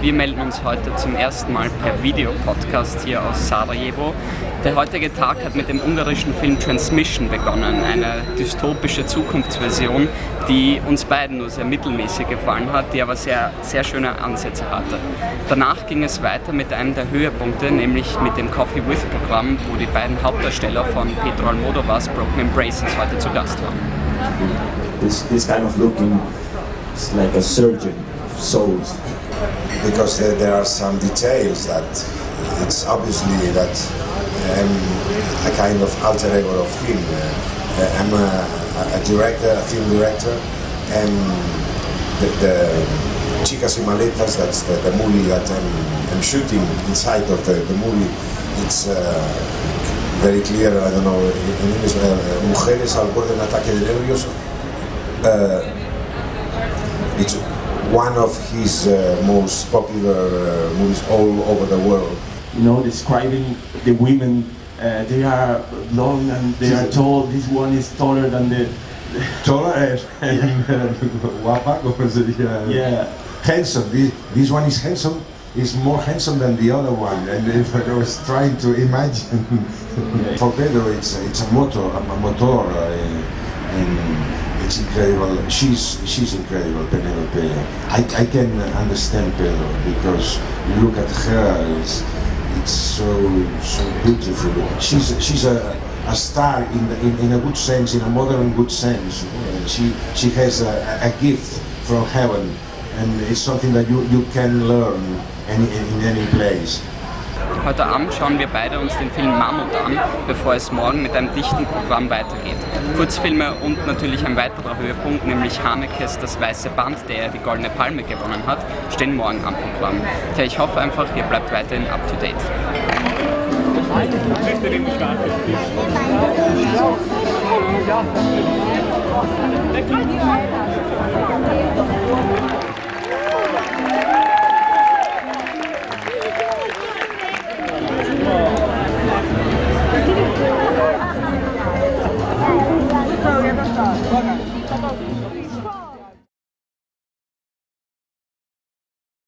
Wir melden uns heute zum ersten Mal per Videopodcast hier aus Sarajevo. Der heutige Tag hat mit dem ungarischen Film Transmission begonnen, eine dystopische Zukunftsversion, die uns beiden nur sehr mittelmäßig gefallen hat, die aber sehr, sehr schöne Ansätze hatte. Danach ging es weiter mit einem der Höhepunkte, nämlich mit dem Coffee With Programm, wo die beiden Hauptdarsteller von Pedro Almodovars Broken Embraces heute zu Gast waren. This, this kind of looking like a surgeon souls. because there, there are some details that it's obviously that I'm a kind of alter ego of him. Uh, I'm a, a director, a film director, and the, the Chicas y Maletas, that's the, the movie that I'm, I'm shooting inside of the, the movie. It's uh, very clear, I don't know, in English, uh, Mujeres al borde de ataque de nervios. Uh, it's one of his uh, most popular uh, movies all over the world. you know, describing the women. Uh, they are long and they are tall. This one is taller than the. Taller and guapa, se. Yeah. Handsome. This, this one is handsome. Is more handsome than the other one, and if I was trying to imagine, for Pedro, it's it's a motor, a, motor, uh, and it's incredible. She's she's incredible, Penelope. I, I can understand Pedro because you look at her, it's, it's so so beautiful. She's she's a, a star in, the, in in a good sense, in a modern good sense. She she has a, a gift from heaven, and it's something that you, you can learn any, in any place. Heute Abend schauen wir beide uns den Film Mammut an, bevor es morgen mit einem dichten Programm weitergeht. Kurzfilme und natürlich ein weiterer Höhepunkt, nämlich Hanekes Das Weiße Band, der die Goldene Palme gewonnen hat, stehen morgen am Programm. Tja, ich hoffe einfach, ihr bleibt weiterhin up to date. Ja.